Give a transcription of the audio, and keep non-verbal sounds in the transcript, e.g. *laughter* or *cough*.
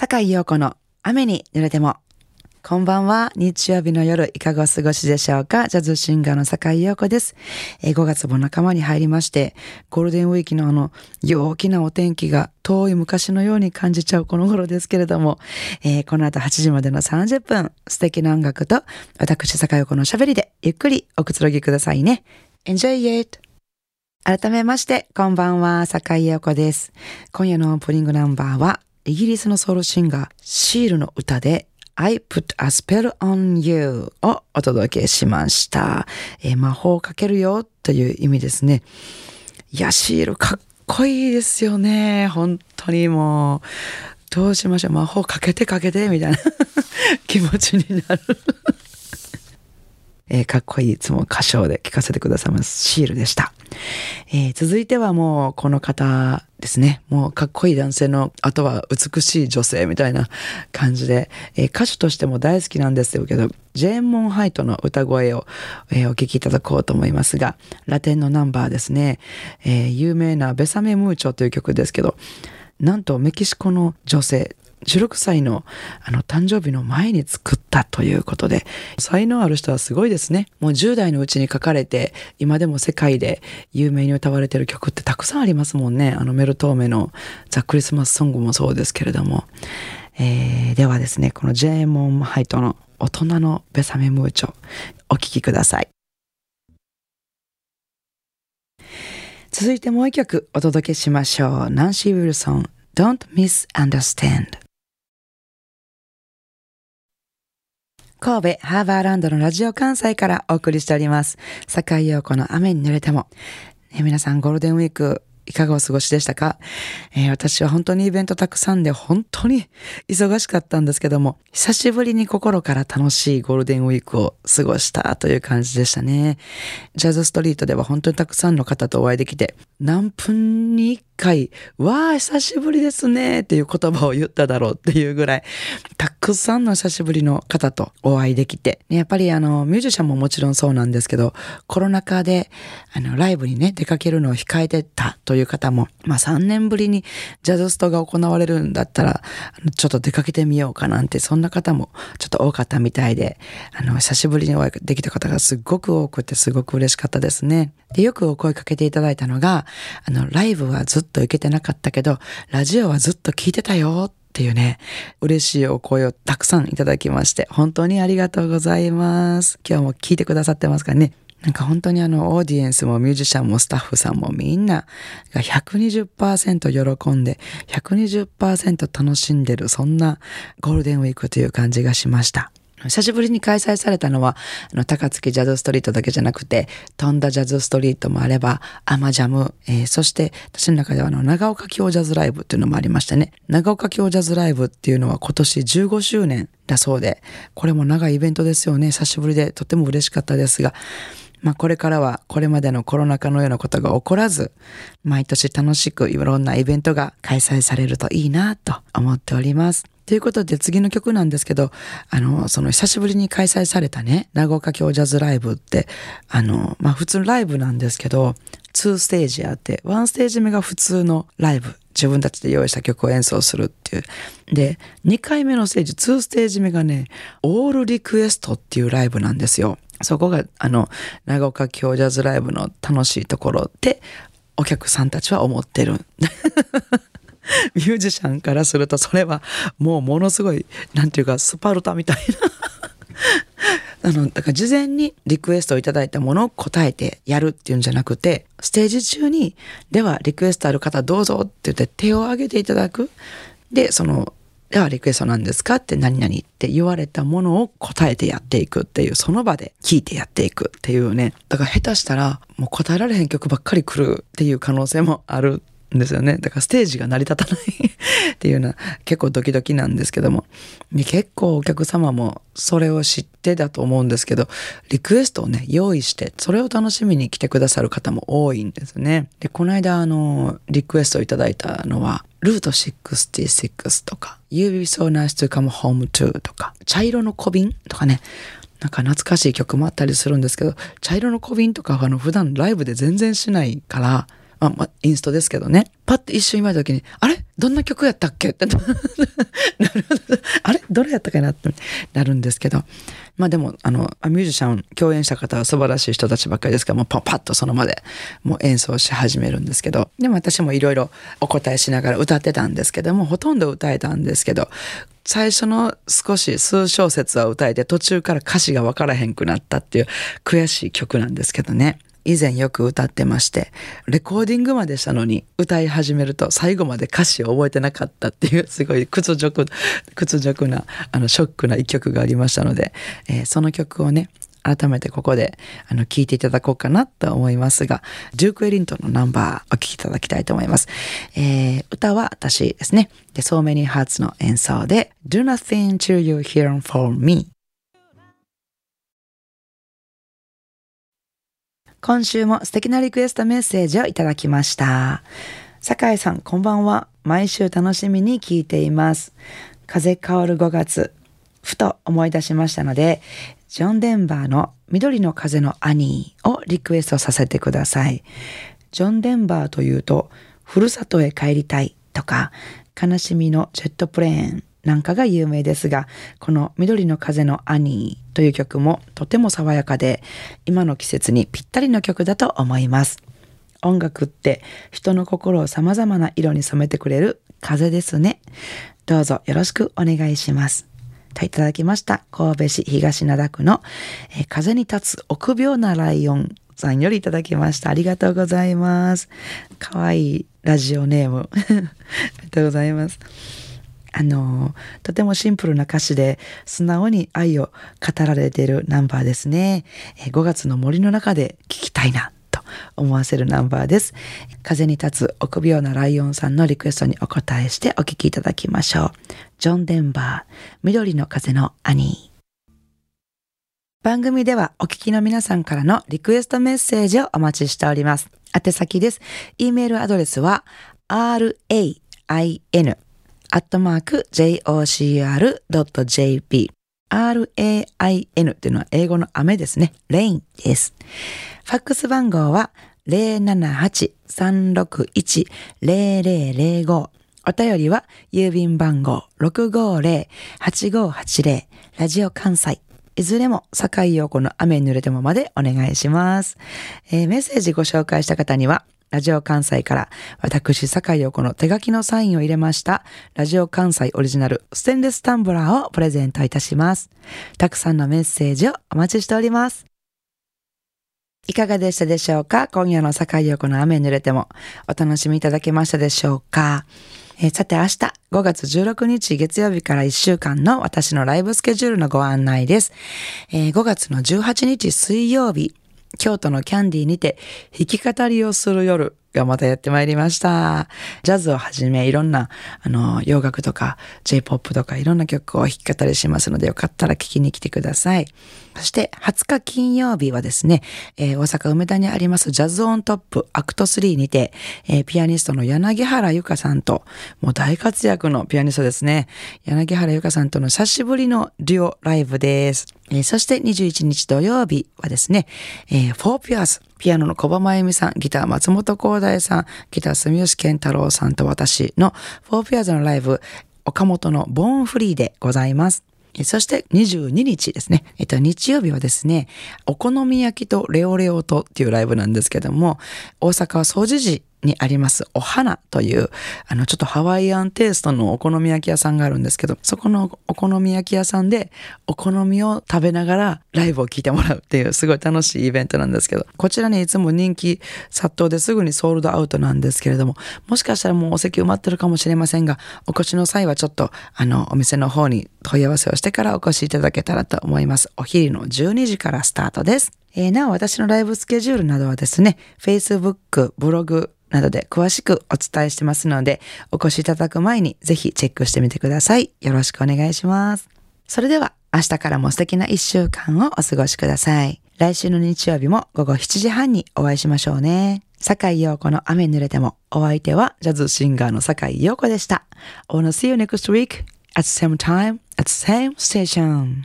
坂井陽子の雨に濡れても。こんばんは。日曜日の夜、いかがお過ごしでしょうかジャズシンガーの坂井陽子です。え5月も仲間に入りまして、ゴールデンウィークのあの、陽気なお天気が遠い昔のように感じちゃうこの頃ですけれども、えーこの後8時までの30分、素敵な音楽と、私坂井陽子の喋りで、ゆっくりおくつろぎくださいね。Enjoy it! 改めまして、こんばんは、坂井陽子です。今夜のオープニングナンバーは、イギリスのソウルシンガー、シールの歌で、I put a spell on you をお届けしました。えー魔法をかけるよという意味ですね。いや、シールかっこいいですよね。本当にもう、どうしましょう。魔法かけてかけてみたいな *laughs* 気持ちになる。えーかっこいいいつも歌唱で聴かせてくださいます。シールでした。えー続いてはもうこの方ですね。もうかっこいい男性の、あとは美しい女性みたいな感じで、えー歌手としても大好きなんですけど、ジェーン・モンハイトの歌声を、えーお聴きいただこうと思いますが、ラテンのナンバーですね。えー有名なベサメ・ムーチョという曲ですけど、なんとメキシコの女性、16歳のあの誕生日の前に作ったということで、才能ある人はすごいですね。もう10代のうちに書かれて、今でも世界で有名に歌われてる曲ってたくさんありますもんね。あのメルトーメのザ・クリスマスソングもそうですけれども。えーではですね、このジェーモン・ハイトの大人のベサメ・ムーチョ、お聴きください。続いてもう一曲お届けしましょう。ナンシー・ウィルソン、Don't Misunderstand。神戸ハーバーランドのラジオ関西からお送りしております。坂井陽子の雨に濡れても。ね、皆さんゴールデンウィークいかがお過ごしでしたか、えー私は本当にイベントたくさんで本当に忙しかったんですけども、久しぶりに心から楽しいゴールデンウィークを過ごしたという感じでしたね。ジャズストリートでは本当にたくさんの方とお会いできて、何分に回、わあ、久しぶりですねっていう言葉を言っただろうっていうぐらい、たくさんの久しぶりの方とお会いできて、やっぱりあの、ミュージシャンももちろんそうなんですけど、コロナ禍で、あの、ライブにね、出かけるのを控えてたという方も、まあ3年ぶりにジャズストが行われるんだったら、ちょっと出かけてみようかなんて、そんな方もちょっと多かったみたいで、あの、久しぶりにお会いできた方がすっごく多くて、すごく嬉しかったですね。で、よくお声かけていただいたのが、あの、ライブはずっとと行けてなかったけど、ラジオはずっと聞いてたよっていうね、嬉しいお声をたくさんいただきまして、本当にありがとうございます。今日も聞いてくださってますからね。なんか本当にあの、オーディエンスもミュージシャンもスタッフさんもみんなが120%喜んで、120%楽しんでる、そんなゴールデンウィークという感じがしました。久しぶりに開催されたのは、あの、高槻ジャズストリートだけじゃなくて、飛んだジャズストリートもあれば、アマジャム、えーそして、私の中ではあの、長岡京ジャズライブっていうのもありましたね。長岡京ジャズライブっていうのは今年15周年だそうで、これも長いイベントですよね。久しぶりでとても嬉しかったですが、まあこれからはこれまでのコロナ禍のようなことが起こらず、毎年楽しくいろんなイベントが開催されるといいなと思っております。ということで次の曲なんですけど、あの、その久しぶりに開催されたね、長岡京ジャズライブって、あの、まあ普通のライブなんですけど、2ステージあって、1ステージ目が普通のライブ。自分たちで用意した曲を演奏するっていう。で、2回目のステージ、2ステージ目がね、オールリクエストっていうライブなんですよ。そこが、あの、長岡京ジャズライブの楽しいところって、お客さんたちは思ってる。*laughs* ミュージシャンからするとそれはもうものすごいなんていうかスパルタみたいな。*laughs* あのだから事前にリクエストをいただいたものを答えてやるっていうんじゃなくてステージ中にではリクエストある方どうぞって言って手を挙げていただく。でそのではリクエストなんですかって何々って言われたものを答えてやっていくっていうその場で聞いてやっていくっていうね。だから下手したらもう答えられへん曲ばっかり来るっていう可能性もあるですよね。だからステージが成り立たない *laughs* っていうのは結構ドキドキなんですけども。結構お客様もそれを知ってだと思うんですけど、リクエストをね、用意して、それを楽しみに来てくださる方も多いんですね。で、この間あの、リクエストをいただいたのは、ルート66とか、You be so nice to come home to とか、茶色の小瓶とかね、なんか懐かしい曲もあったりするんですけど、茶色の小瓶とかはあの普段ライブで全然しないから、まあ、まあ、インストですけどね。パッて一瞬見た時に、あれ？どんな曲やったっけ？って。*laughs* なるど。れ？やったかなって。なるんですけど、まあでも、あの、ミュージシャン、共演した方は素晴らしい人たちばっかりですから、もうパパッとその場でもう演奏し始めるんですけど、でも私もいろいろお答えしながら歌ってたんですけども、ほとんど歌えたんですけど、最初の少し数小節は歌えて途中から歌詞がわからへんくなったっていう悔しい曲なんですけどね。以前よく歌ってまして、レコーディングまでしたのに歌い始めると最後まで歌詞を覚えてなかったっていうすごい屈辱、屈辱な、あの、ショックな一曲がありましたので、えー、その曲をね、改めてここであの聞いていただこうかなと思いますが、ジューク・エリントンのナンバーお聴きいただきたいと思います。えー、歌は私ですね。で、So Many Hearts の演奏で Do Nothing Till You Hear For Me 今週も素敵なリクエストメッセージをいただきました。酒井さん、こんばんは。毎週楽しみに聞いています。風変わる5月、ふと思い出しましたので、ジョン・デンバーの緑の風のアニーをリクエストさせてください。ジョン・デンバーというと、ふるさとへ帰りたいとか、悲しみのジェットプレーンなんかが有名ですが、この緑の風のアニーという曲もとても爽やかで、今の季節にぴったりの曲だと思います。音楽って人の心を様々な色に染めてくれる風ですね。どうぞよろしくお願いします。といただきました。神戸市東灘区の、え、風に立つ臆病なライオンさんよりいただきました。ありがとうございます。かわいいラジオネーム。*laughs* ありがとうございます。あの、とてもシンプルな歌詞で素直に愛を語られているナンバーですね。5月の森の中で聴きたいなと思わせるナンバーです。風に立つ臆病なライオンさんのリクエストにお答えしてお聴きいただきましょう。ジョン・デンバー、緑の風の兄。番組ではお聞きの皆さんからのリクエストメッセージをお待ちしております。宛先です。e メールアドレスは rain アットマーク jocr.jp rain っていうのは英語の雨ですね。rain です。ファックス番号は078-361-0005お便りは郵便番号650-8580ラジオ関西。いずれも、坂井陽子の雨に濡れてもまでお願いします、えー、メッセージご紹介した方には、ラジオ関西から私、坂井陽子の手書きのサインを入れましたラジオ関西オリジナルステンレスタンブラーをプレゼントいたします。たくさんのメッセージをお待ちしております。いかがでしたでしょうか？今夜の坂井陽子の雨濡れてもお楽しみいただけましたでしょうか？え、さて明日5月16日月曜日から1週間の私のライブスケジュールのご案内です。えー、5月の18日水曜日京都のキャンディーにて弾き語りをする夜。がまたやってまいりました。ジャズをはじめいろんなあの洋楽とか J-POP とかいろんな曲を弾き語りしますのでよかったら聴きに来てください。そして20日金曜日はですね、えー、大阪梅田にありますジャズオントップアクト3にて、えー、ピアニストの柳原由香さんともう大活躍のピアニストですね。柳原由香さんとの久しぶりのデュオライブです。えー、そして21日土曜日はですね、えー、フォーピアーズ、ピアノの小場真由美さん、ギター松本光大さん、ギター住吉健太郎さんと私のフォーピアーズのライブ、岡本のボーンフリーでございます。そして22日ですね。えっと、日曜日はですね、お好み焼きとレオレオとっていうライブなんですけども、大阪は総除時にありますお花という、あの、ちょっとハワイアンテイストのお好み焼き屋さんがあるんですけど、そこのお好み焼き屋さんでお好みを食べながらライブを聴いてもらうっていうすごい楽しいイベントなんですけど、こちらね、いつも人気殺到ですぐにソールドアウトなんですけれども、もしかしたらもうお席埋まってるかもしれませんが、お越しの際はちょっと、あの、お店の方に問い合わせをしてからお越しいただけたらと思います。お昼の12時からスタートです。えー、なお私のライブスケジュールなどはですね、Facebook、ブログ、などで詳しくお伝えしてますので、お越しいただく前にぜひチェックしてみてください。よろしくお願いします。それでは明日からも素敵な一週間をお過ごしください。来週の日曜日も午後7時半にお会いしましょうね。坂井陽子の雨濡れても、お相手はジャズシンガーの坂井陽子でした。I wanna see you next week at the same time at the same station.